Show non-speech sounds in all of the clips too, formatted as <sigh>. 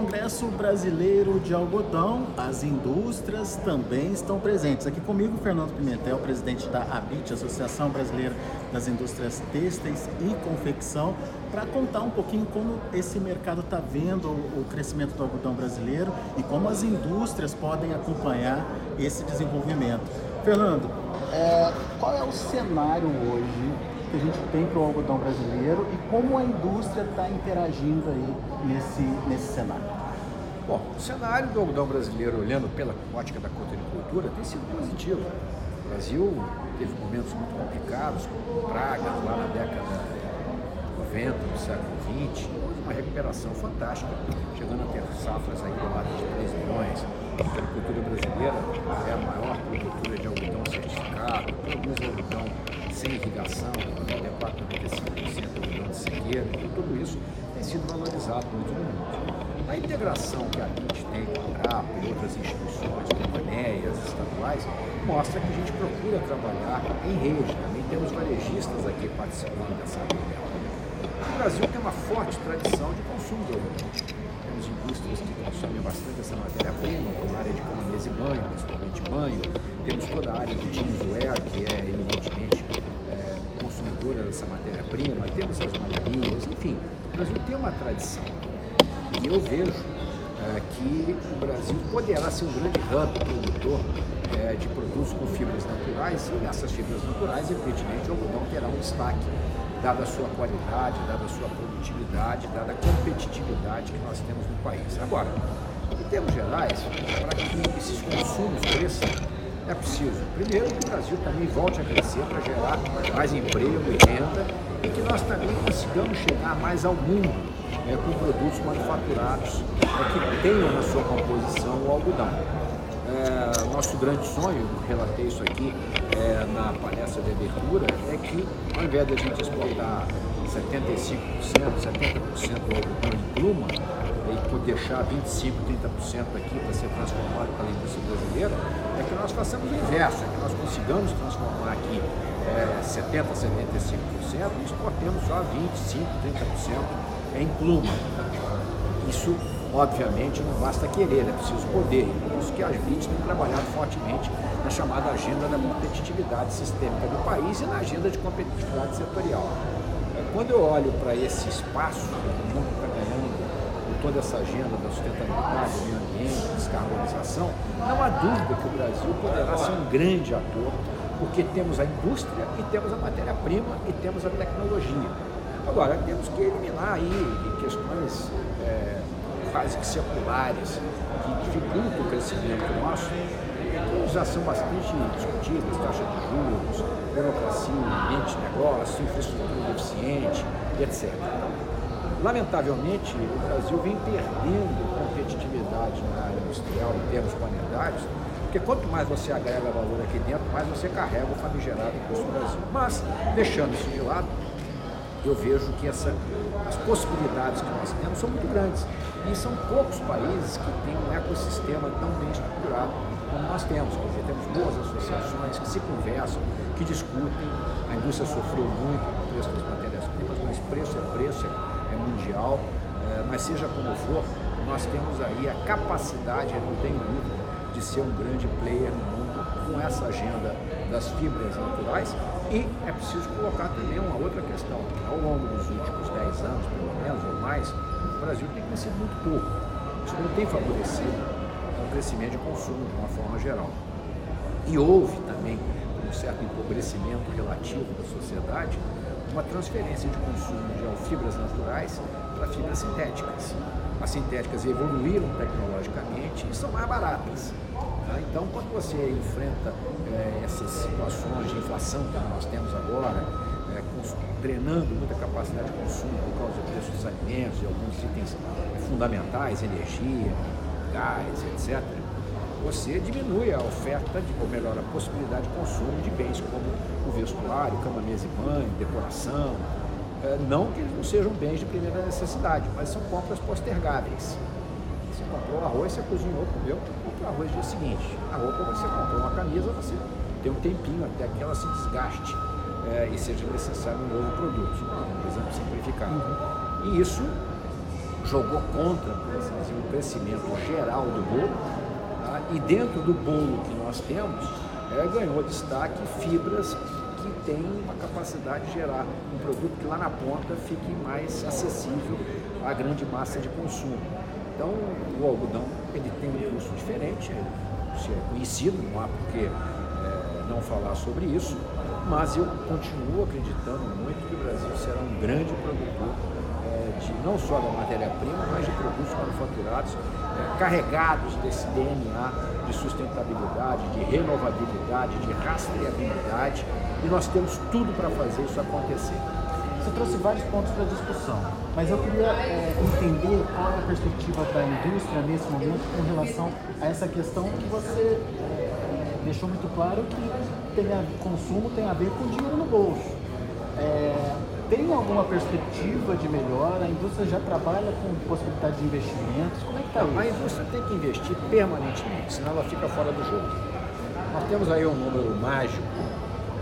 Congresso Brasileiro de Algodão, as indústrias também estão presentes. Aqui comigo, Fernando Pimentel, presidente da ABIT, Associação Brasileira das Indústrias Têxteis e Confecção, para contar um pouquinho como esse mercado está vendo o crescimento do algodão brasileiro e como as indústrias podem acompanhar esse desenvolvimento. Fernando, é, qual é o cenário hoje que a gente tem para o algodão brasileiro e como a indústria está interagindo aí nesse, nesse cenário? Bom, o cenário do algodão brasileiro, olhando pela ótica da cotonicultura, tem sido positivo. O Brasil teve momentos muito complicados, com pragas lá na década de 90, do século XX, uma recuperação fantástica, chegando a ter safras aí lado de 3 milhões. A agricultura brasileira é a maior produtora de algodão certificado, produz algodão sem irrigação, 94, 95% algodão de sequeira, então tudo isso tem sido valorizado muito no mundo. A integração que a gente tem com a Embrapa e outras instituições, como ANEAs, estaduais, mostra que a gente procura trabalhar em rede. Também temos varejistas aqui participando dessa reunião. O Brasil tem uma forte tradição de consumo de algodão. Temos indústrias que consomem bastante essa matéria-prima, como a área de mesa e banho, principalmente banho. Temos toda a área de jeanswear, que é eminentemente dessa matéria-prima, temos as malharias, enfim, o Brasil tem uma tradição. E eu vejo é, que o Brasil poderá ser um grande hub produtor é, de produtos com fibras naturais, e nessas fibras naturais, evidentemente, o algodão terá um destaque, dada a sua qualidade, dada a sua produtividade, dada a competitividade que nós temos no país. Agora, em termos gerais, para que esses consumos cresçam, é preciso, primeiro, que o Brasil também volte a crescer para gerar mais emprego e renda e que nós também consigamos chegar mais ao mundo né, com produtos manufaturados né, que tenham na sua composição o algodão. É, nosso grande sonho, relatei isso aqui é, na palestra de abertura, é que ao invés de a gente exportar 75%, 70% do algodão em pluma, e deixar 25%, 30% aqui para ser transformado pela indústria brasileira, nós façamos o inverso, é que nós consigamos transformar aqui é, 70%, 75% e exportemos só 25%, 30% em pluma. Isso, obviamente, não basta querer, é preciso poder. Por isso que as BITs têm trabalhado fortemente na chamada agenda da competitividade sistêmica do país e na agenda de competitividade setorial. Quando eu olho para esse espaço que o mundo está ganhando toda essa agenda da sustentabilidade, meio ambiente, descarbonização, não há dúvida que o Brasil poderá ser um grande ator, porque temos a indústria e temos a matéria-prima e temos a tecnologia. Agora, temos que eliminar aí questões é, quase que seculares, que dificultam o crescimento nosso, que já são bastante discutidas, taxa de juros, burocracia, ambiente de negócio, infraestrutura deficiente, etc. Lamentavelmente, o Brasil vem perdendo competitividade na área industrial em termos planetários, porque quanto mais você agrega valor aqui dentro, mais você carrega o famigerado custo do Brasil. Mas, deixando isso de lado, eu vejo que essa, as possibilidades que nós temos são muito grandes. E são poucos países que têm um ecossistema tão bem estruturado como nós temos. Quer dizer, temos boas associações que se conversam, que discutem. A indústria sofreu muito com o preço das matérias-primas, mas preço é preço, é mundial, é, mas seja como for, nós temos aí a capacidade, não tenho dúvida, de ser um grande player no mundo com essa agenda das fibras naturais e é preciso colocar também uma outra questão. Ao longo dos últimos 10 anos, pelo menos, ou mais, o Brasil tem crescido muito pouco. Isso não tem favorecido o crescimento de consumo de uma forma geral. E houve também um certo empobrecimento relativo da sociedade, uma transferência de consumo de fibras naturais para fibras sintéticas. As sintéticas evoluíram tecnologicamente e são mais baratas. Tá? Então, quando você enfrenta é, essas situações de inflação que nós temos agora, é, drenando muita capacidade de consumo por causa do preço dos alimentos e alguns itens fundamentais, energia, gás, etc., você diminui a oferta, de, ou melhor, a possibilidade de consumo de bens como o vestuário, cama, mesa e banho, decoração. É, não que eles não sejam bens de primeira necessidade, mas são compras postergáveis. Você comprou arroz, você cozinhou, comeu, comprou arroz no dia seguinte. A roupa você comprou uma camisa, você tem um tempinho até que ela se desgaste é, e seja necessário um novo produto. Um exemplo simplificado. Uhum. E isso jogou contra, por assim dizer, o crescimento geral do bolo. E dentro do bolo que nós temos, é, ganhou destaque fibras que têm uma capacidade de gerar um produto que lá na ponta fique mais acessível à grande massa de consumo. Então, o algodão ele tem um custo diferente, isso é conhecido, não há por que é, não falar sobre isso, mas eu continuo acreditando muito que o Brasil será um grande produtor é, não só da matéria-prima, mas de produtos manufaturados é, carregados desse DNA de sustentabilidade, de renovabilidade, de rastreabilidade, e nós temos tudo para fazer isso acontecer. Você trouxe vários pontos para discussão, mas eu queria é, entender qual é a perspectiva da indústria nesse momento com relação a essa questão que você é, deixou muito claro que tem a, consumo tem a ver com dinheiro no bolso. É, tem alguma perspectiva de melhora? A indústria já trabalha com possibilidade de investimentos? Como é que está isso? A indústria tem que investir permanentemente, senão ela fica fora do jogo. Nós temos aí um número mágico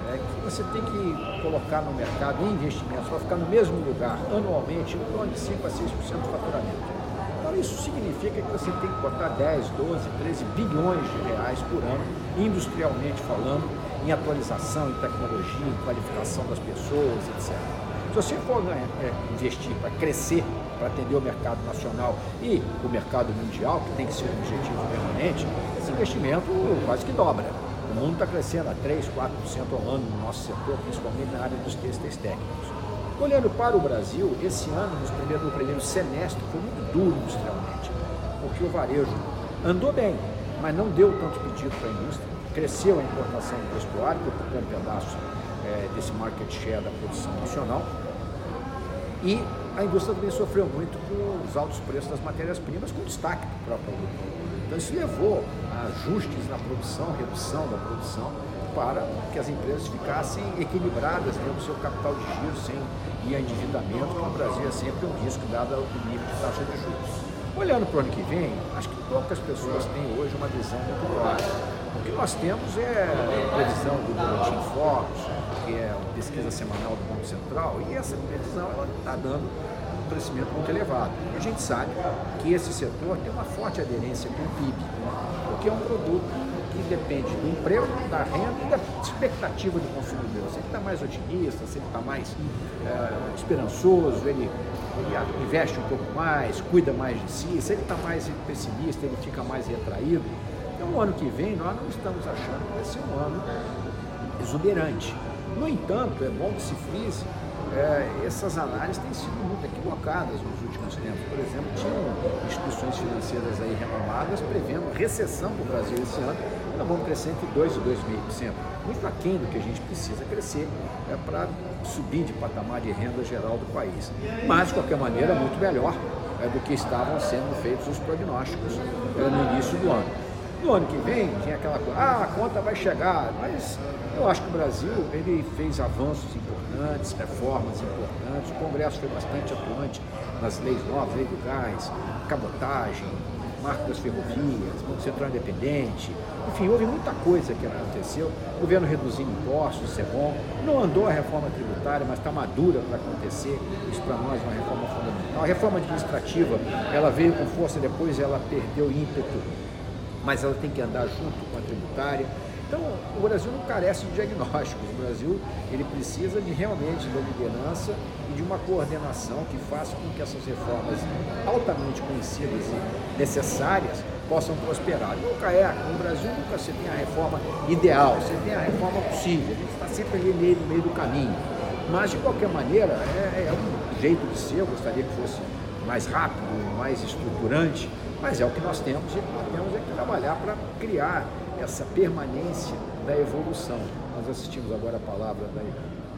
é, que você tem que colocar no mercado em investimentos para ficar no mesmo lugar anualmente em torno de 5 a 6% do faturamento. Então isso significa que você tem que botar 10, 12, 13 bilhões de reais por ano, industrialmente falando, em atualização, em tecnologia, em qualificação das pessoas, etc. Se você for é, investir para crescer, para atender o mercado nacional e o mercado mundial, que tem que ser um objetivo permanente, esse investimento quase que dobra. O mundo está crescendo a 3, 4% ao ano no nosso setor, principalmente na área dos têxteis técnicos. Olhando para o Brasil, esse ano, no primeiro, no primeiro semestre, foi muito duro industrialmente, porque o varejo andou bem, mas não deu tanto pedido para a indústria. Cresceu a importação vestuário, que ocupou um pedaço é, desse market share da produção nacional. E a indústria também sofreu muito com os altos preços das matérias-primas, com destaque para o próprio. Então isso levou a ajustes na produção, redução da produção, para que as empresas ficassem equilibradas dentro do seu capital de giro, sem ir a endividamento, que no Brasil é sempre um risco dado ao nível de taxa de juros. Olhando para o ano que vem, acho que poucas pessoas têm hoje uma visão muito clara. O que nós temos é previsão do Boletim Focus, que é uma pesquisa semanal do Banco Central, e essa previsão está dando um crescimento muito elevado. A gente sabe que esse setor tem uma forte aderência com o PIB, porque é um produto que depende do emprego, da renda e da expectativa do consumidor. Se ele está mais otimista, se ele está mais é, esperançoso, ele, ele, investe um pouco mais, cuida mais de si, se ele está mais pessimista, ele fica mais retraído. Então, o ano que vem, nós não estamos achando que vai ser um ano exuberante. No entanto, é bom que se frise é, essas análises têm sido muito equivocadas nos últimos tempos. Por exemplo, tinham instituições financeiras aí renomadas prevendo recessão para o Brasil esse ano, nós vamos crescer entre 2% e 2,5%. Muito aquém do que a gente precisa crescer é, para subir de patamar de renda geral do país. Mas, de qualquer maneira, muito melhor é, do que estavam sendo feitos os prognósticos é, no início do ano. No ano que vem, tem aquela coisa, ah, a conta vai chegar, mas eu acho que o Brasil ele fez avanços importantes, reformas importantes, o Congresso foi bastante atuante nas leis novas, lei do gás, cabotagem, marco das ferrovias, Banco Central Independente, enfim, houve muita coisa que aconteceu. O governo reduzindo impostos, isso é bom. Não andou a reforma tributária, mas está madura para acontecer. Isso para nós é uma reforma fundamental. A reforma administrativa, ela veio com força, depois ela perdeu ímpeto, mas ela tem que andar junto com a tributária. Então, o Brasil não carece de diagnósticos. O Brasil ele precisa de realmente da liderança e de uma coordenação que faça com que essas reformas altamente conhecidas e necessárias possam prosperar. Nunca é, no Brasil nunca se tem a reforma ideal, você tem a reforma possível, a gente está sempre ali no meio do caminho. Mas, de qualquer maneira, é, é um jeito de ser, eu gostaria que fosse mais rápido, mais estruturante, mas é o que nós temos e nós temos trabalhar para criar essa permanência da evolução. Nós assistimos agora a palavra da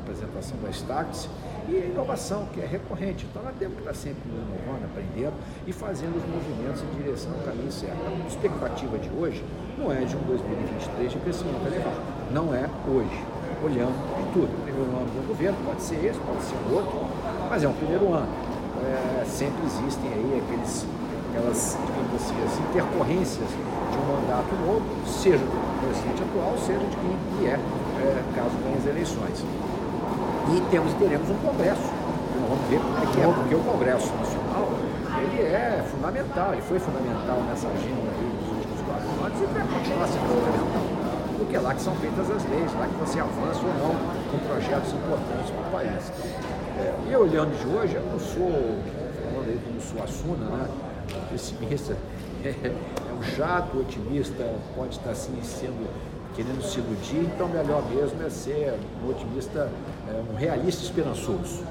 apresentação da Starts e a inovação, que é recorrente. Então nós temos que estar sempre inovando, aprendendo e fazendo os movimentos em direção ao caminho certo. A expectativa de hoje não é de um 2023 de crescimento elevado. Não é hoje, olhando de tudo. O primeiro ano do governo pode ser esse, pode ser outro, mas é um primeiro ano. É, sempre existem aí aqueles, aquelas, assim, as intercorrências de um mandato novo, seja do presidente atual, seja de quem vier, é, caso venha as eleições. E temos, teremos um congresso. Então, vamos ver como é que é, porque o Congresso Nacional ele é fundamental, ele foi fundamental nessa agenda aí dos últimos quatro anos e vai continuar sendo fundamental. Porque é lá que são feitas as leis, lá que você avança ou não com projetos importantes para o país. É, e olhando de hoje, eu não sou, falando aí como sou Assuna, né? Pessimista, é, <laughs> é um chato otimista, pode estar assim sendo querendo se iludir, então melhor mesmo é ser um otimista, é, um realista esperançoso.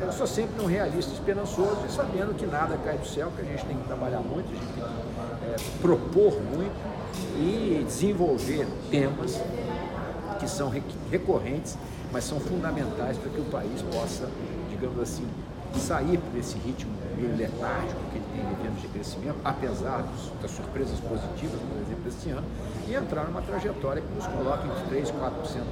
Eu sou sempre um realista esperançoso e sabendo que nada cai do céu, que a gente tem que trabalhar muito, a gente tem que é, propor muito e desenvolver temas que são recorrentes, mas são fundamentais para que o país possa, digamos assim, sair desse ritmo meio letárgico que ele tem vivendo de crescimento, apesar das surpresas positivas, por exemplo, este ano, e entrar numa trajetória que nos coloque entre 3 e 4%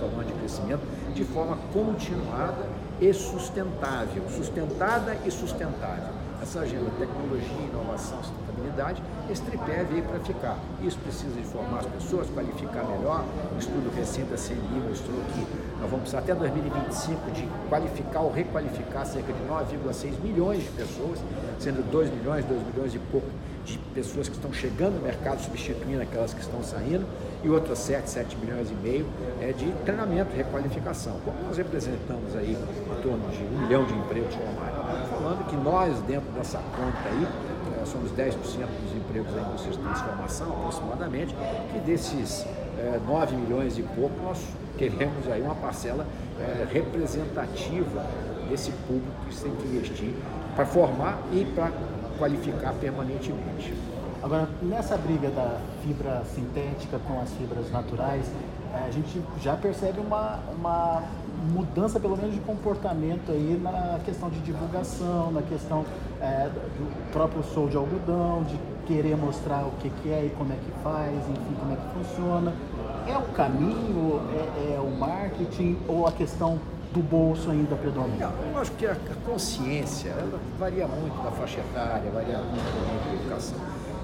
ao ano de crescimento de forma continuada e sustentável. Sustentada e sustentável. Essa agenda tecnologia, inovação, sustentabilidade, esse tripé veio para ficar. Isso precisa de formar as pessoas, qualificar melhor. Estudo recente da CNI mostrou que nós vamos precisar até 2025 de qualificar ou requalificar cerca de 9,6 milhões de pessoas, sendo 2 milhões, 2 milhões e pouco de pessoas que estão chegando no mercado, substituindo aquelas que estão saindo, e outras 7, 7 milhões e meio é de treinamento, requalificação. Como nós representamos aí em torno de um milhão de empregos formais, falando que nós, dentro dessa conta aí, é, somos 10% dos empregos da indústria de transformação, aproximadamente, que desses é, 9 milhões e pouco, nós queremos aí uma parcela é, representativa desse público que tem que investir para formar e para qualificar permanentemente. Agora, nessa briga da fibra sintética com as fibras naturais, é, a gente já percebe uma, uma mudança, pelo menos, de comportamento aí na questão de divulgação, na questão é, do próprio sol de algodão, de querer mostrar o que, que é e como é que faz, enfim, como é que funciona. É o caminho, é, é o marketing ou a questão do bolso ainda predomina? Eu acho que a consciência ela varia muito da faixa etária, varia muito da educação.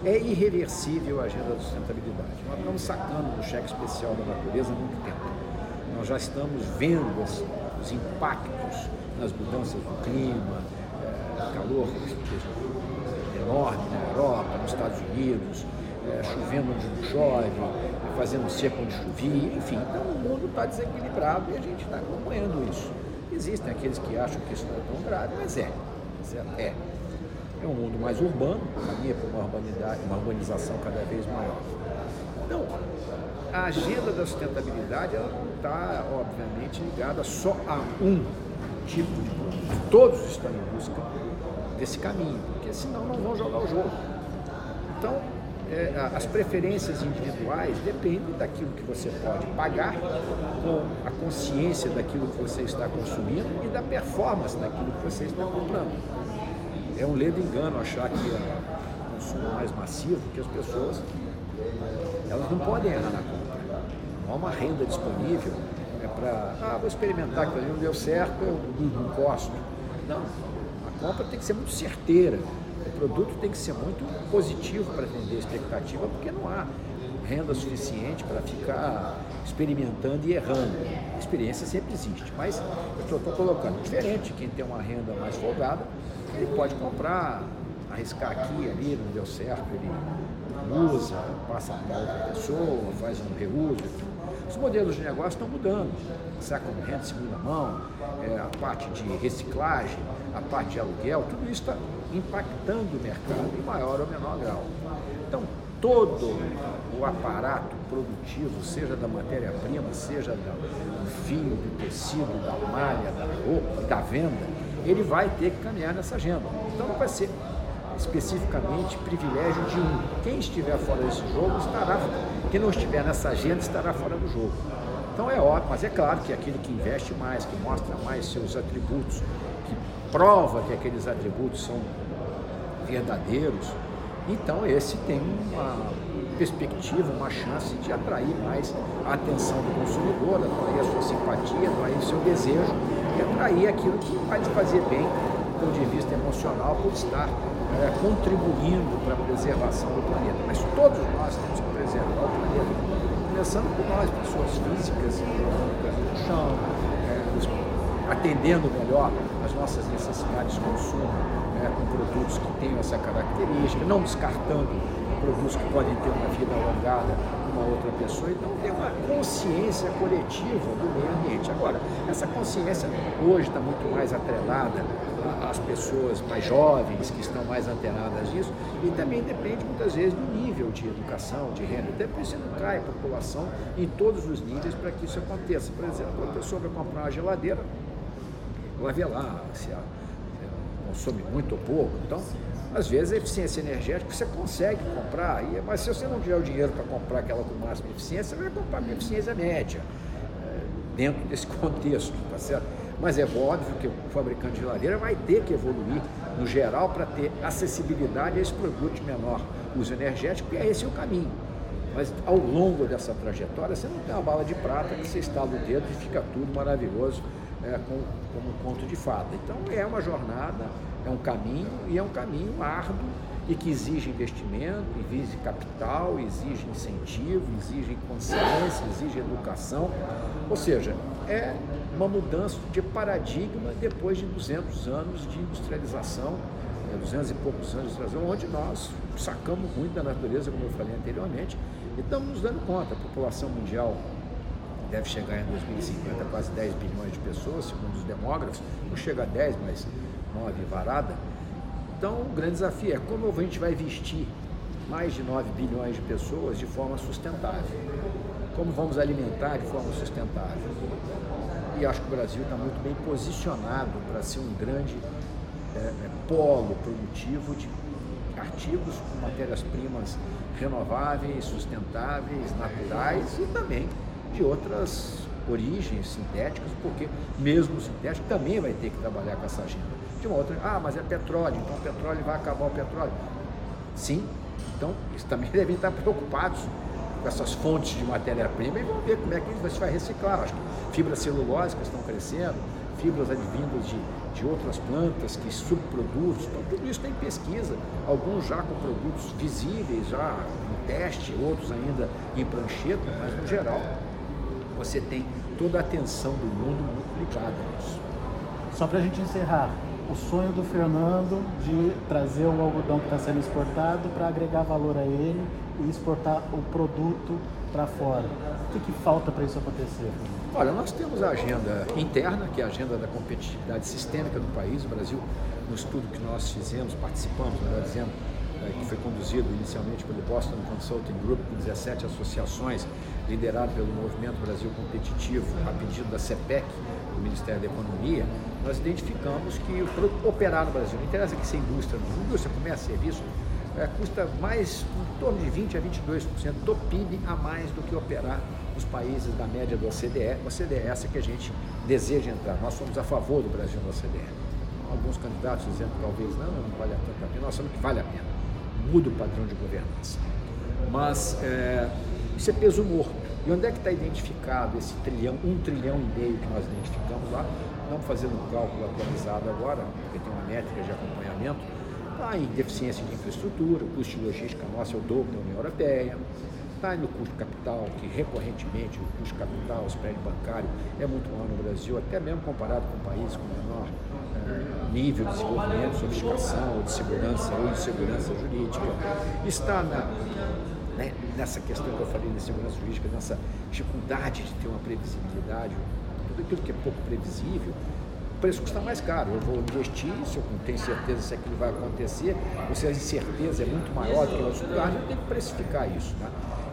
É irreversível a agenda da sustentabilidade. Nós estamos sacando no cheque especial da natureza há muito tempo. Nós já estamos vendo os impactos nas mudanças do clima, é, calor enorme na Europa, nos Estados Unidos, é, chovendo onde chove, fazendo seco onde chovia, enfim. Então o mundo está desequilibrado e a gente está acompanhando isso. Existem aqueles que acham que isso não é tão grave, mas é. É. É um mundo mais urbano, caminha para uma, urbanidade, uma urbanização cada vez maior. Então, a agenda da sustentabilidade ela não está, obviamente, ligada só a um tipo de produto. Todos estão em busca desse caminho, porque senão não vão jogar o jogo. Então, é, as preferências individuais dependem daquilo que você pode pagar, com a consciência daquilo que você está consumindo e da performance daquilo que você está comprando. É um ledo engano achar que o consumo mais massivo, que as pessoas elas não podem errar na compra. Não há uma renda disponível é para, ah, vou experimentar aquilo ali, não deu certo, eu não gosto. Não, a compra tem que ser muito certeira produto tem que ser muito positivo para atender a expectativa, porque não há renda suficiente para ficar experimentando e errando. A experiência sempre existe, mas eu estou colocando diferente. Quem tem uma renda mais folgada, ele pode comprar, arriscar aqui, ali, não deu certo, ele usa, passa para outra pessoa, faz um reuso. Os modelos de negócio estão mudando. Second hand, segunda mão, é, a parte de reciclagem, a parte de aluguel, tudo isso está impactando o mercado em maior ou menor grau. Então, todo o aparato produtivo, seja da matéria-prima, seja do fio, do tecido, da malha, da roupa, da venda, ele vai ter que caminhar nessa agenda. Então, não vai ser especificamente privilégio de um. Quem estiver fora desse jogo estará, quem não estiver nessa agenda estará fora do jogo. Então é óbvio, mas é claro que aquele que investe mais, que mostra mais seus atributos, que prova que aqueles atributos são verdadeiros, então esse tem uma perspectiva, uma chance de atrair mais a atenção do consumidor, atrair a sua simpatia, atrair o seu desejo e atrair aquilo que vai te fazer bem do ponto de vista emocional por estar é, contribuindo para a preservação do planeta. Mas todos nós temos que preservar o planeta, começando por nós, pessoas físicas, no chão, é, atendendo melhor as nossas necessidades de consumo, né, com produtos que tenham essa característica, não descartando produtos que podem ter uma vida alongada uma outra pessoa. Então tem uma consciência coletiva do meio ambiente. Agora, essa consciência hoje está muito mais atrelada às pessoas mais jovens, que estão mais antenadas disso, e também depende muitas vezes do nível de educação, de renda. Até por isso educar a população em todos os níveis para que isso aconteça. Por exemplo, a pessoa vai comprar uma geladeira, vai ver lá se ela consome muito ou pouco. Então, às vezes a eficiência energética você consegue comprar, mas se você não tiver o dinheiro para comprar aquela com máxima eficiência, você vai comprar com eficiência média, eh, dentro desse <laughs> contexto, tá certo? Mas é óbvio que o fabricante de geladeira vai ter que evoluir, no geral, para ter acessibilidade a esse produto de menor uso energético, e é esse o caminho. Mas ao longo dessa trajetória, você não tem uma bala de prata que você estala o dedo e fica tudo maravilhoso é, como, como um conto de fada. Então é uma jornada é um caminho e é um caminho árduo e que exige investimento, exige capital, exige incentivo, exige consciência, exige educação. Ou seja, é uma mudança de paradigma depois de 200 anos de industrialização, 200 né, e poucos anos de industrialização, onde nós sacamos muito da natureza, como eu falei anteriormente, e estamos nos dando conta. A população mundial deve chegar em 2050 a quase 10 bilhões de pessoas, segundo os demógrafos, não chega a 10, mas 9 varada. Então, o grande desafio é como a gente vai vestir mais de 9 bilhões de pessoas de forma sustentável. Como vamos alimentar de forma sustentável. E acho que o Brasil está muito bem posicionado para ser um grande é, é, polo produtivo de artigos com matérias-primas renováveis, sustentáveis, naturais e também de outras origens sintéticas, porque mesmo o sintético também vai ter que trabalhar com essa agenda de uma outra. Ah, mas é petróleo, então o petróleo vai acabar o petróleo. Sim, então eles também <laughs> devem estar preocupados com essas fontes de matéria-prima e vão ver como é que você vai reciclar. Acho que fibras celulósicas estão crescendo, fibras advindas de, de outras plantas que subproduzem, então tudo isso tem pesquisa, alguns já com produtos visíveis, já em teste, outros ainda em prancheta, mas no geral você tem toda a atenção do mundo muito ligada nisso. Só para a gente encerrar, o sonho do Fernando de trazer o algodão que está sendo exportado para agregar valor a ele e exportar o produto para fora. O que, que falta para isso acontecer? Olha, nós temos a agenda interna, que é a agenda da competitividade sistêmica do país. O Brasil, no estudo que nós fizemos, participamos, melhor dizendo, é, que foi conduzido inicialmente pelo Boston Consulting Group, com 17 associações, liderado pelo Movimento Brasil Competitivo, a pedido da CEPEC, do Ministério da Economia, nós identificamos que operar no Brasil, não interessa que seja indústria, indústria, comércio, serviço, é, custa mais, em torno de 20% a 22% do PIB a mais do que operar nos países da média do OCDE. OCDE é essa que a gente deseja entrar. Nós somos a favor do Brasil no OCDE. Alguns candidatos dizendo talvez não, não vale tanto a pena. Nós sabemos que vale a pena. Muda o padrão de governança. Mas é, isso é peso morto. E onde é que está identificado esse trilhão, um trilhão e meio que nós identificamos lá? Não fazendo um cálculo atualizado agora, porque tem uma métrica de acompanhamento, está em deficiência de infraestrutura, o custo de logística nosso é o dobro da União Europeia, está no custo capital, que recorrentemente o custo capital, o spread bancário é muito maior no Brasil, até mesmo comparado com países com menor eh, nível de desenvolvimento, sofisticação, de segurança ou de segurança jurídica. Está na né, nessa questão que eu falei da segurança jurídica, nessa dificuldade de ter uma previsibilidade, tudo aquilo que é pouco previsível, o preço custa mais caro. Eu vou investir, se eu não tenho certeza se aquilo vai acontecer, ou se a incerteza é muito maior do que o lugar, eu tenho que precificar isso. Né?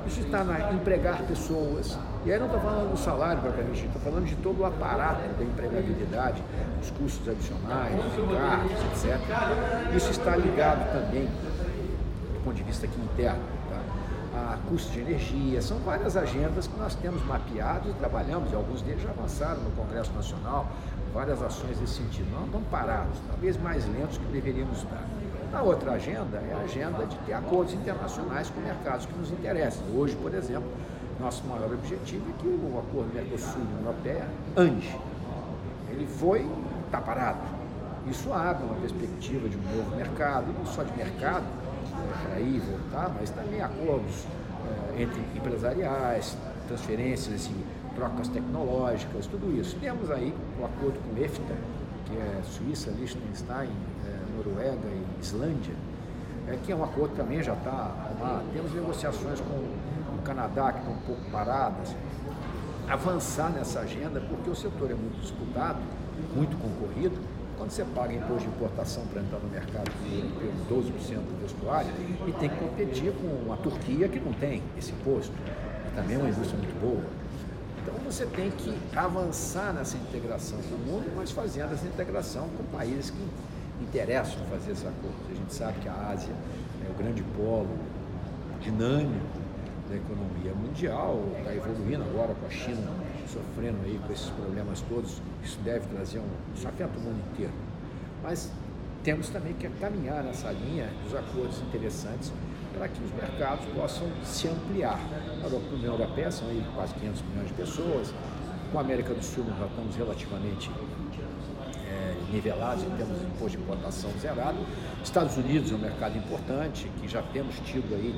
Isso está na empregar pessoas. E aí não estou falando do salário propriamente, estou falando de todo o aparato da empregabilidade, os custos adicionais, os encargos, etc. Isso está ligado também, do ponto de vista aqui interno, custo de energia, são várias agendas que nós temos mapeado e trabalhamos, e alguns deles já avançaram no Congresso Nacional, várias ações nesse sentido. Nós estamos parados, talvez mais lentos que deveríamos estar. A outra agenda é a agenda de ter acordos internacionais com mercados que nos interessam. Hoje, por exemplo, nosso maior objetivo é que o acordo Mercosul-União Europeia ande. Ele foi, está parado. Isso abre uma perspectiva de um novo mercado, não só de mercado, para ir voltar, mas também acordos entre empresariais, transferências, assim, trocas tecnológicas, tudo isso. Temos aí, o acordo com EFTA, que é Suíça, Liechtenstein, é, Noruega e Islândia, é, que é um acordo também já está arrumado. Temos negociações com o Canadá, que estão um pouco paradas. Avançar nessa agenda, porque o setor é muito disputado, muito concorrido. Quando você paga imposto de importação para entrar no mercado europeu, 12% do vestuário, e tem que competir com a Turquia, que não tem esse imposto, e também é uma indústria muito boa. Então você tem que avançar nessa integração com o mundo, mas fazendo essa integração com países que interessam fazer esse acordo. A gente sabe que a Ásia é o grande polo dinâmico da economia mundial, está evoluindo agora com a China sofrendo aí com esses problemas todos, isso deve trazer um. Isso afeta o mundo inteiro. Mas temos também que caminhar nessa linha dos acordos interessantes para que os mercados possam se ampliar. A União Europeia são aí quase 500 milhões de pessoas, com a América do Sul nós já estamos relativamente é, nivelados em termos de imposto de importação zerado. Estados Unidos é um mercado importante, que já temos tido aí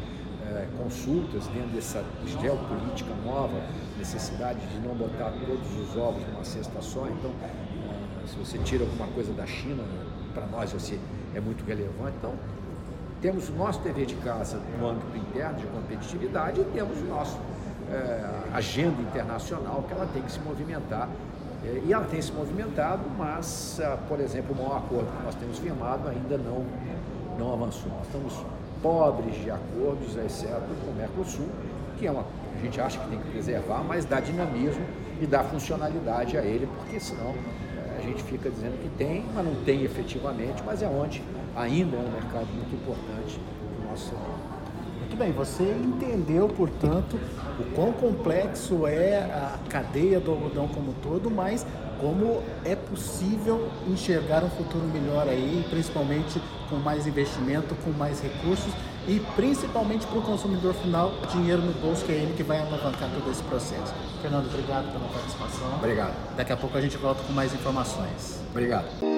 é, consultas dentro dessa geopolítica nova, necessidade de não botar todos os ovos numa cesta só. Então, é, se você tira alguma coisa da China, para nós você é muito relevante. Então, temos o nosso dever de casa no âmbito interno de competitividade e temos o nosso é, agenda internacional que ela tem que se movimentar. É, e ela tem se movimentado, mas, é, por exemplo, o maior acordo que nós temos firmado ainda não, não avançou. Nós estamos pobres de acordos, exceto com o Mercosul, que é uma, a gente acha que tem que preservar, mas dá dinamismo e dá funcionalidade a ele, porque senão é, a gente fica dizendo que tem, mas não tem efetivamente, mas é onde ainda é um mercado muito importante para o nosso setor. Muito bem, você entendeu, portanto, o quão complexo é a cadeia do algodão como um todo, mas como é possível enxergar um futuro melhor aí, principalmente com mais investimento, com mais recursos e principalmente para o consumidor final, dinheiro no bolso, que é ele que vai alavancar todo esse processo. Fernando, obrigado pela participação. Obrigado. Daqui a pouco a gente volta com mais informações. Obrigado.